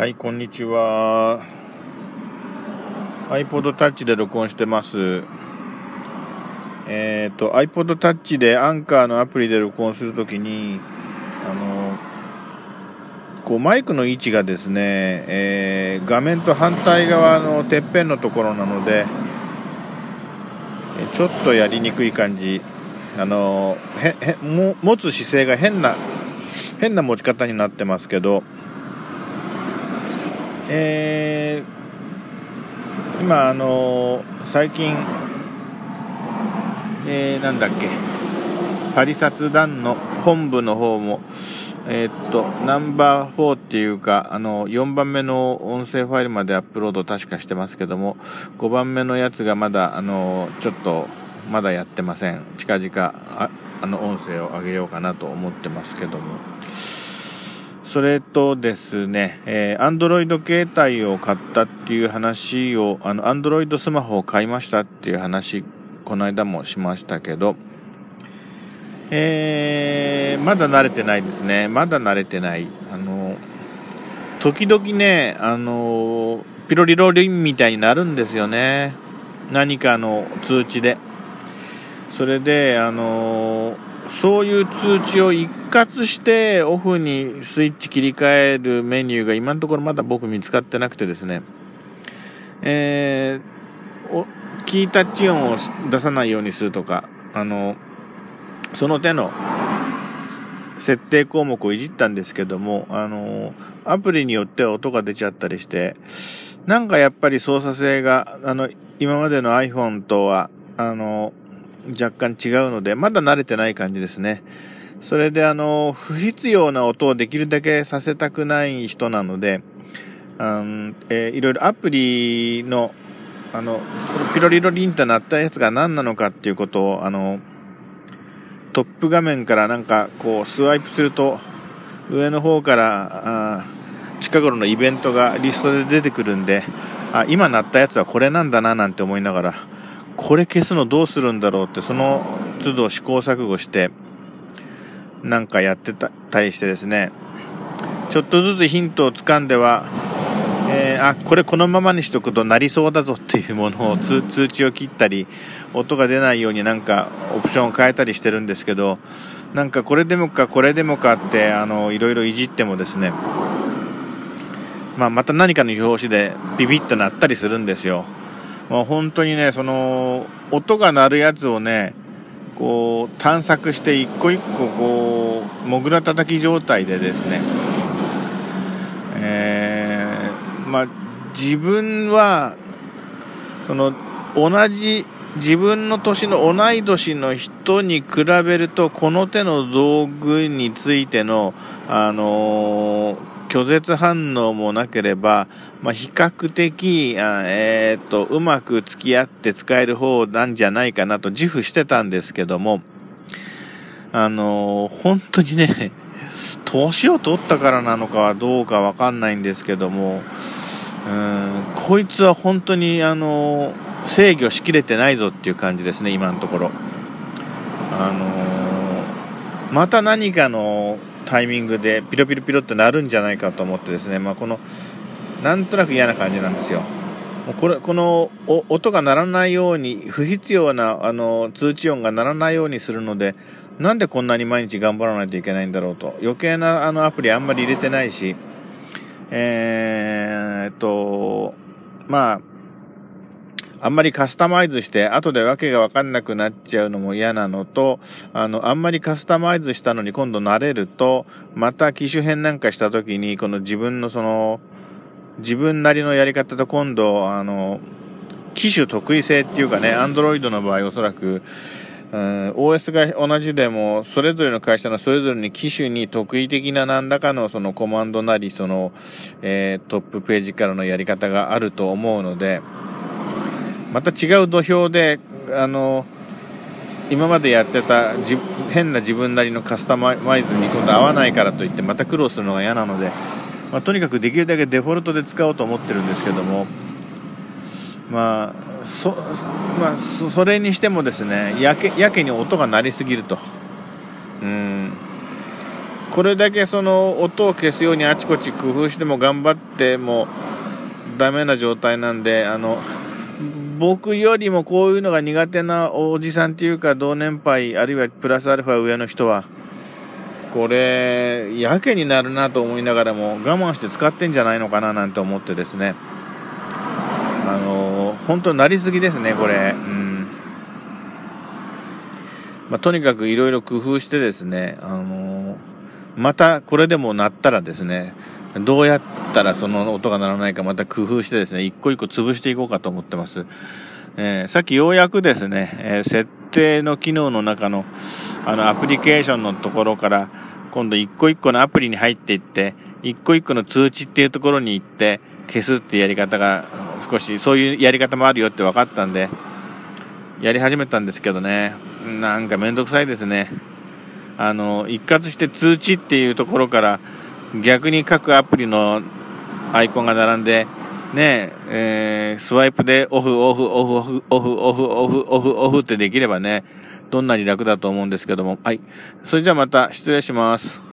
はい、こんにちは。iPod Touch で録音してます。えっ、と、iPod Touch でアンカーのアプリで録音するときに、あの、こうマイクの位置がですね、えー画面と反対側のてっぺんのところなので、えちょっとやりにくい感じ。あの、へ、へ、も持つ姿勢が変な、変な持ち方になってますけど、えー今あの最近、えーなんだっけパリ札団の本部の方もえーっとナンバー4っていうかあの4番目の音声ファイルまでアップロード確かしてますけども5番目のやつがまだあのちょっとまだやってません。近々ああの音声を上げようかなと思ってますけども。それとですね、えー、Android 携帯を買ったっていう話を、あの、Android スマホを買いましたっていう話、この間もしましたけど、えー、まだ慣れてないですね。まだ慣れてない。あの、時々ね、あの、ピロリロリンみたいになるんですよね。何かの通知で。それで、あのそういう通知を一括してオフにスイッチ切り替えるメニューが今のところまだ僕見つかってなくてですね、えー、おキータッチ音を出さないようにするとか、あの、その手の設定項目をいじったんですけども、あの、アプリによっては音が出ちゃったりして、なんかやっぱり操作性が、あの、今までの iPhone とは、あの、若干違うので、まだ慣れてない感じですね。それであの、不必要な音をできるだけさせたくない人なので、あのえーいろいろアプリの、あの、そのピロリロリンと鳴ったやつが何なのかっていうことを、あの、トップ画面からなんかこうスワイプすると、上の方から、あ近頃のイベントがリストで出てくるんで、あ、今鳴ったやつはこれなんだななんて思いながら、これ消すのどうするんだろうって、その都度試行錯誤して、なんかやってたたりしてですね、ちょっとずつヒントをつかんでは、えーあ、これこのままにしとくとなりそうだぞっていうものを通 通知を切ったり、音が出ないようになんかオプションを変えたりしてるんですけど、なんかこれでもかこれでもかって、あの、いろいろいじってもですね、まあまた何かの表紙でビビッと鳴ったりするんですよ。もう本当にね、その、音が鳴るやつをね、こう、探索して一個一個こう、もぐら叩き状態でですね、えー、まあ、自分は、その、同じ、自分の年の同い年の人に比べると、この手の道具についての、あのー拒絶反応もなければ、まあ、比較的、あえーっと、うまく付き合って使える方なんじゃないかなと自負してたんですけども、あのー本当にね、年を取ったからなのかはどうかわかんないんですけども、うん、こいつは本当に、あのー制御しきれてないぞっていう感じですね、今のところ。あのーまた何かのタイミングでピロピロピロってなるんじゃないかと思ってですね、まあ、この、なんとなく嫌な感じなんですよ。もうこれ、この、音が鳴らないように、不必要な、あの、通知音が鳴らないようにするので、なんでこんなに毎日頑張らないといけないんだろうと。余計な、あの、アプリあんまり入れてないし、えーっと、まあ、あんまりカスタマイズして、後でわけがわかんなくなっちゃうのも嫌なのと、あの、あんまりカスタマイズしたのに今度慣れると、また機種変なんかした時に、この自分のその、自分なりのやり方と今度、あの、機種得意性っていうかね、アンドロイドの場合おそらく、うん、OS が同じでも、それぞれの会社のそれぞれに機種に得意的な何らかのそのコマンドなり、その、えートップページからのやり方があると思うので、また違う土俵で、あの、今までやってた変な自分なりのカスタマイズに今度合わないからといってまた苦労するのが嫌なので、まあ、とにかくできるだけデフォルトで使おうと思ってるんですけども、まあ、そ、まあ、それにしてもですね、やけ、やけに音が鳴りすぎると。うん。これだけその音を消すようにあちこち工夫しても頑張ってもダメな状態なんで、あの、僕よりもこういうのが苦手なおじさんっていうか同年配、あるいはプラスアルファ上の人は、これ、やけになるなと思いながらも我慢して使ってんじゃないのかななんて思ってですね。あの、本当になりすぎですね、これ。うん。まあ、とにかくいろいろ工夫してですね、あの、またこれでも鳴ったらですね、どうやったらその音が鳴らないかまた工夫してですね、一個一個潰していこうかと思ってます。えー、さっきようやくですね、えー、設定の機能の中の、あの、アプリケーションのところから、今度一個一個のアプリに入っていって、一個一個の通知っていうところに行って、消すってやり方が少し、そういうやり方もあるよって分かったんで、やり始めたんですけどね、なんかめんどくさいですね。あの、一括して通知っていうところから、逆に各アプリのアイコンが並んで、ねえ、ー、スワイプでオフ、オフ、オフ、オフ、オフ、オフ、オフ、オフ、オフってできればね、どんなに楽だと思うんですけども。はい。それじゃあまた失礼します。